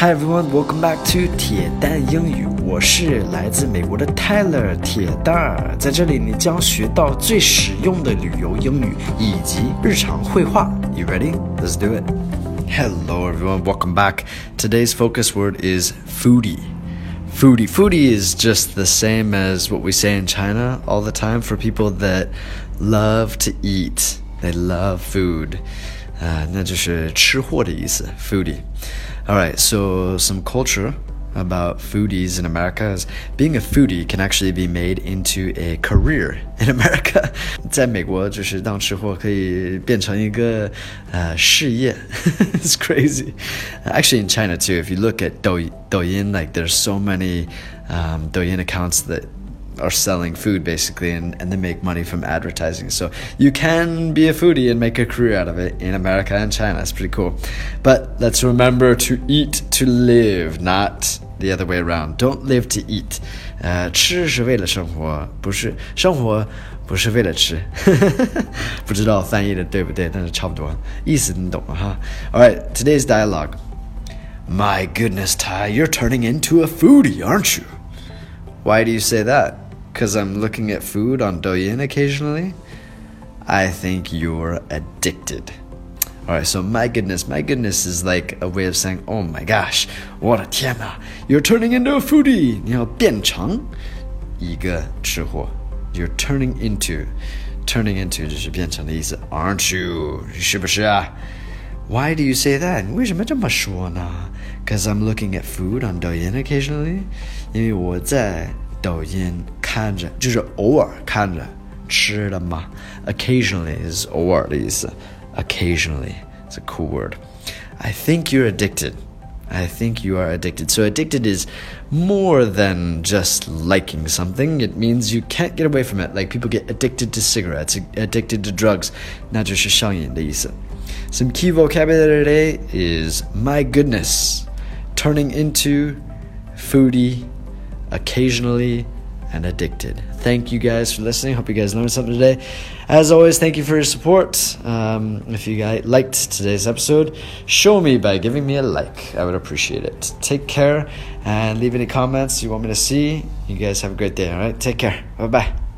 Hi everyone, welcome back to 铁蛋英语。我是来自美国的 Tyler 铁蛋儿，在这里你将学到最实用的旅游英语以及日常会话。You ready? Let's do it. Hello everyone, welcome back. Today's focus word is foodie. Foodie. Foodie is just the same as what we say in China all the time for people that love to eat. They love food. 啊，那就是吃货的意思，foodie。All right, so some culture about foodies in America is being a foodie can actually be made into a career in America. 在美国，就是当吃货可以变成一个呃事业。it's crazy. Actually, in China too, if you look at Douyin, like there's so many um, Douyin accounts that are selling food basically and, and they make money from advertising. So you can be a foodie and make a career out of it in America and China. It's pretty cool. But let's remember to eat to live, not the other way around. Don't live to eat. 呃，吃是为了生活，不是生活不是为了吃。不知道翻译的对不对，但是差不多意思你懂了哈。All right, today's dialogue. My goodness, Ty, you're turning into a foodie, aren't you? Why do you say that? Because I'm looking at food on Douyin occasionally? I think you're addicted. Alright, so my goodness, my goodness is like a way of saying, oh my gosh, what a tiana, you're turning into a foodie. 你要变成一个吃货. You're turning into, turning into 就是变成的意思，aren't you? 是不是啊？why do you say that? 为什么这么说呢？Cause I'm looking at food on 抖音 occasionally，因为我在抖音 看着，就是偶尔看着吃的嘛。Occasionally is 偶尔的意思。Occasionally it's a cool word. I think you're addicted. I think you are addicted. So addicted is more than just liking something. It means you can't get away from it. Like people get addicted to cigarettes, addicted to drugs. 那就是上瘾的意思。some key vocabulary today is my goodness, turning into, foodie, occasionally, and addicted. Thank you guys for listening. Hope you guys learned something today. As always, thank you for your support. Um, if you guys liked today's episode, show me by giving me a like. I would appreciate it. Take care and leave any comments you want me to see. You guys have a great day. All right, take care. Bye bye.